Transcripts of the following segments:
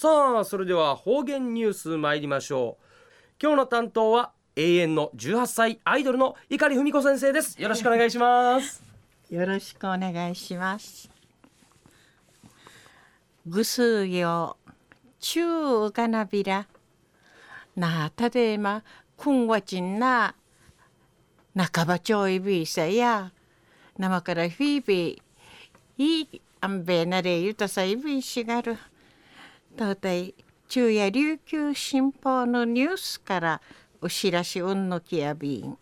さあそれでは方言ニュース参りましょう。今日の担当は永遠の18歳アイドルの碇文子先生です。よろしくお願いします。よろしくお願いします。ぐすよ中がなびら。なたでまくんわちんな半ばちょいびいさや生からフィービーいいあんべなれゆたさいびいしがる。東大中夜琉球新報のニュースからお知らしうんのきやびん。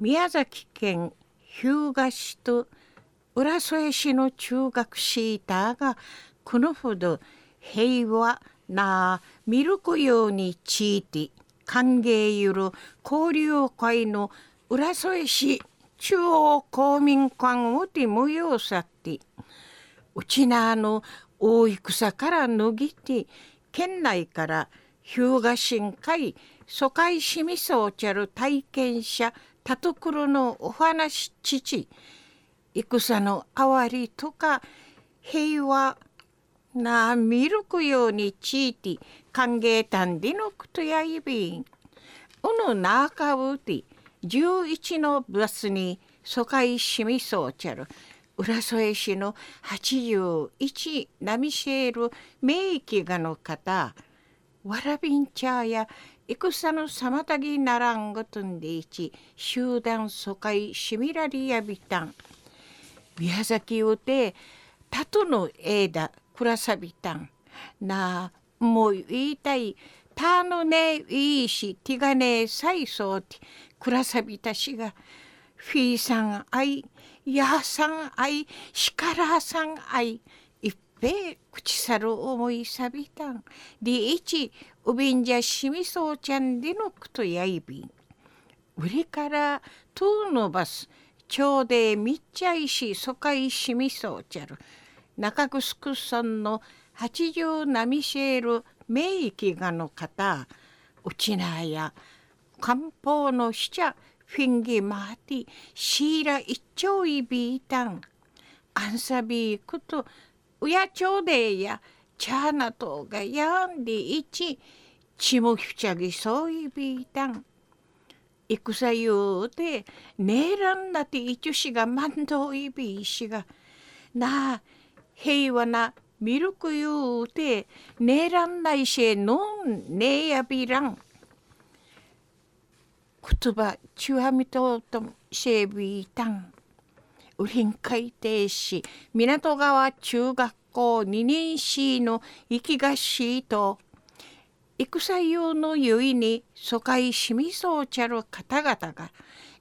宮崎県日向市と浦添市の中学シーターがこのほど平和なミルクようにちいて歓迎ゆる交流会の浦添市中央公民館をて無用さって。うちなの大戦から脱ぎて県内から日向新会疎開市民層ちゃる体験者田所のお話父戦の哀りとか平和なミルクようにちいて歓迎たんでのことやいびん。うぬなあかうて11のバスに疎開市民層ちゃる。浦添市の81ナミシェール名域がの方わらびんちゃや戦の妨げならんごとんでいち集団疎開シミラリアビタン宮崎うてたとの枝くらさびたん。なあもう言いたい。たのねいいしティガねさいそうてくらさびたしがフィーさんあいやさんあいしからさんあい一平口さる思いさびたん。りいちうびんじゃしみそうちゃんでのくとやいびん。売りからとうのバスちょうでみっちゃいしそかいしみそうちゃる。中城村の八十波シェール名域がの方。うちなや漢方のしちゃフィンギマーティーシーラ一丁いビータンアンサビークとうやちょうでやチャーナトがやんでいちちもひちゃぎそういビータン戦ゆうてねえらんなていちゅしがまんどいびいしがなあ平和なミルクゆうてねえらんないしのんねえやびらん言葉チュアミトとシェービータンウリン海底市港川中学校2年市の行きがしいと戦用のゆいに疎開しみそうちゃる方々が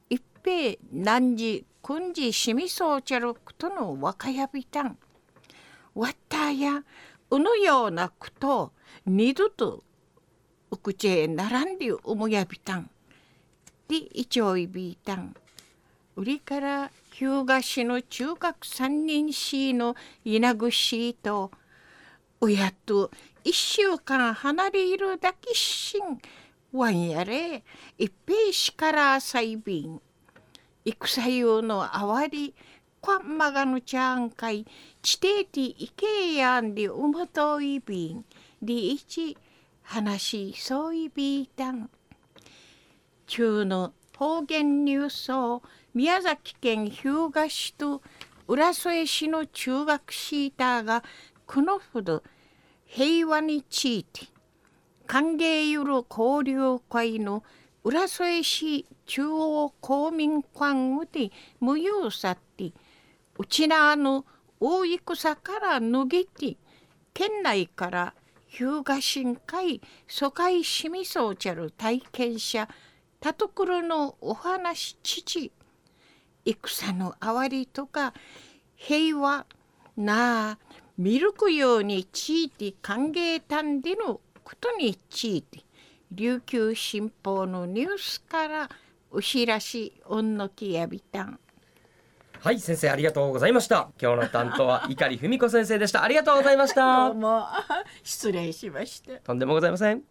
一平何時君時しみそうちゃることの若やびたんわったやうのようなこと二度とうくちへ並んで思やびたんでいちょいびいたん。売りから日向市の中学三人市の稲ぐしと親と一週間離れるだけしんわんやれ一平しからさいびん。戦用のあわりこんまがのちゃんかい地底ていけやんでうむといびん。でいち話そういびいたん。中の方言ニュースを宮崎県日向市と浦添市の中学シーターがこのほど平和について歓迎ゆる交流会の浦添市中央公民館で無用さってうちなの大戦から脱ぎて県内から日向新会疎開市民そうちゃる体験者田所のお話父戦の哀りとか平和なあミルクようにちいて歓迎たんでのことについて琉球新報のニュースからお知らしおんのきやびたん。はい先生ありがとうございました。今日の担当は碇文子先生でした。ありがとうございました。どうも。失礼しました。とんでもございません